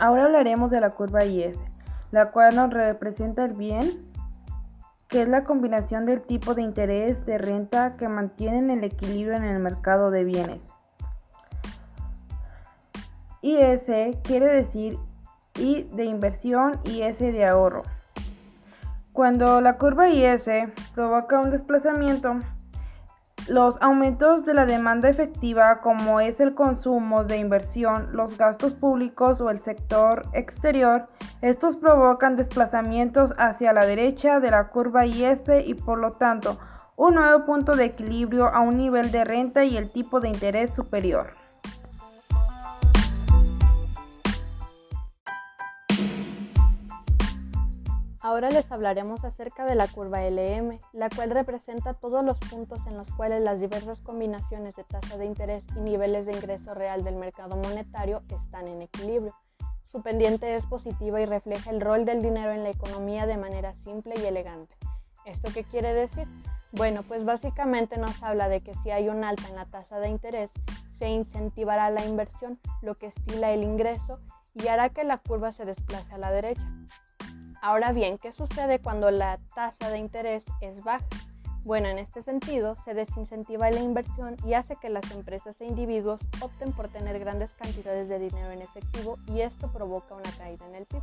Ahora hablaremos de la curva IS, la cual nos representa el bien, que es la combinación del tipo de interés de renta que mantienen el equilibrio en el mercado de bienes. IS quiere decir I de inversión y S de ahorro. Cuando la curva IS provoca un desplazamiento, los aumentos de la demanda efectiva, como es el consumo de inversión, los gastos públicos o el sector exterior, estos provocan desplazamientos hacia la derecha de la curva IS y por lo tanto un nuevo punto de equilibrio a un nivel de renta y el tipo de interés superior. Ahora les hablaremos acerca de la curva LM, la cual representa todos los puntos en los cuales las diversas combinaciones de tasa de interés y niveles de ingreso real del mercado monetario están en equilibrio. Su pendiente es positiva y refleja el rol del dinero en la economía de manera simple y elegante. ¿Esto qué quiere decir? Bueno, pues básicamente nos habla de que si hay un alta en la tasa de interés, se incentivará la inversión, lo que estila el ingreso y hará que la curva se desplace a la derecha. Ahora bien, ¿qué sucede cuando la tasa de interés es baja? Bueno, en este sentido, se desincentiva la inversión y hace que las empresas e individuos opten por tener grandes cantidades de dinero en efectivo y esto provoca una caída en el PIB.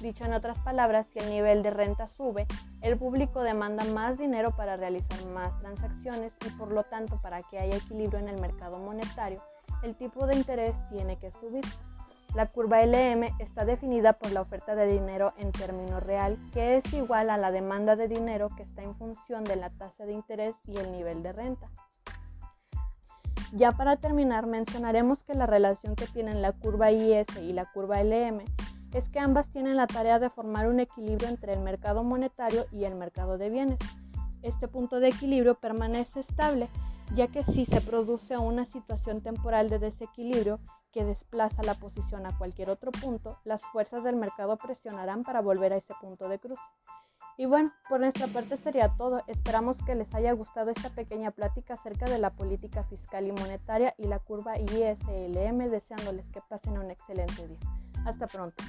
Dicho en otras palabras, si el nivel de renta sube, el público demanda más dinero para realizar más transacciones y por lo tanto para que haya equilibrio en el mercado monetario, el tipo de interés tiene que subir. La curva LM está definida por la oferta de dinero en términos real, que es igual a la demanda de dinero que está en función de la tasa de interés y el nivel de renta. Ya para terminar, mencionaremos que la relación que tienen la curva IS y la curva LM es que ambas tienen la tarea de formar un equilibrio entre el mercado monetario y el mercado de bienes. Este punto de equilibrio permanece estable, ya que si se produce una situación temporal de desequilibrio, que desplaza la posición a cualquier otro punto, las fuerzas del mercado presionarán para volver a ese punto de cruce. Y bueno, por nuestra parte sería todo. Esperamos que les haya gustado esta pequeña plática acerca de la política fiscal y monetaria y la curva ISLM, deseándoles que pasen un excelente día. Hasta pronto.